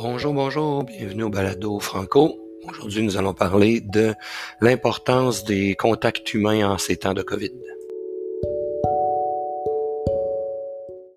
Bonjour, bonjour, bienvenue au Balado Franco. Aujourd'hui, nous allons parler de l'importance des contacts humains en ces temps de COVID.